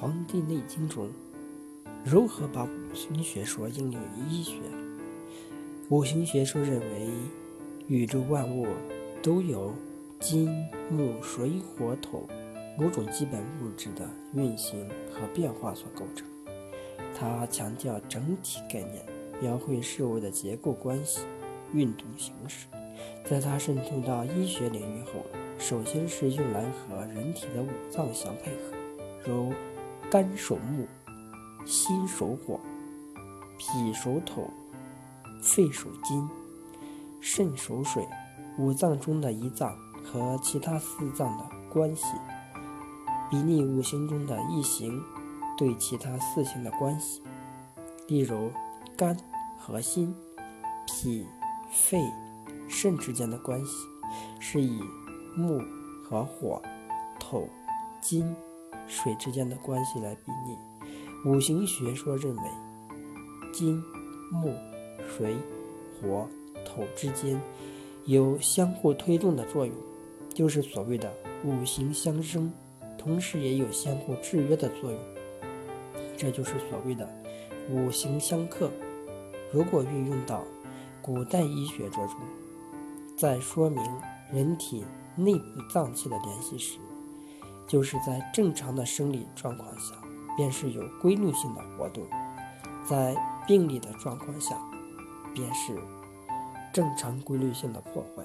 黄帝内经》中，如何把五行学说应用于医学？五行学说认为，宇宙万物都由金、木、水、火、土五种基本物质的运行和变化所构成。它强调整体概念，描绘事物的结构关系、运动形式。在它渗透到医学领域后，首先是用来和人体的五脏相配合，如肝属木，心属火，脾属土，肺属金，肾属水。五脏中的一脏和其他四脏的关系，比拟五行中的一行对其他四行的关系。例如，肝和心、脾、肺。肾之间的关系是以木和火、土、金、水之间的关系来比拟。五行学说认为，金、木、水、火、土之间有相互推动的作用，就是所谓的五行相生，同时也有相互制约的作用，这就是所谓的五行相克。如果运用到古代医学之中，在说明人体内部脏器的联系时，就是在正常的生理状况下，便是有规律性的活动；在病理的状况下，便是正常规律性的破坏。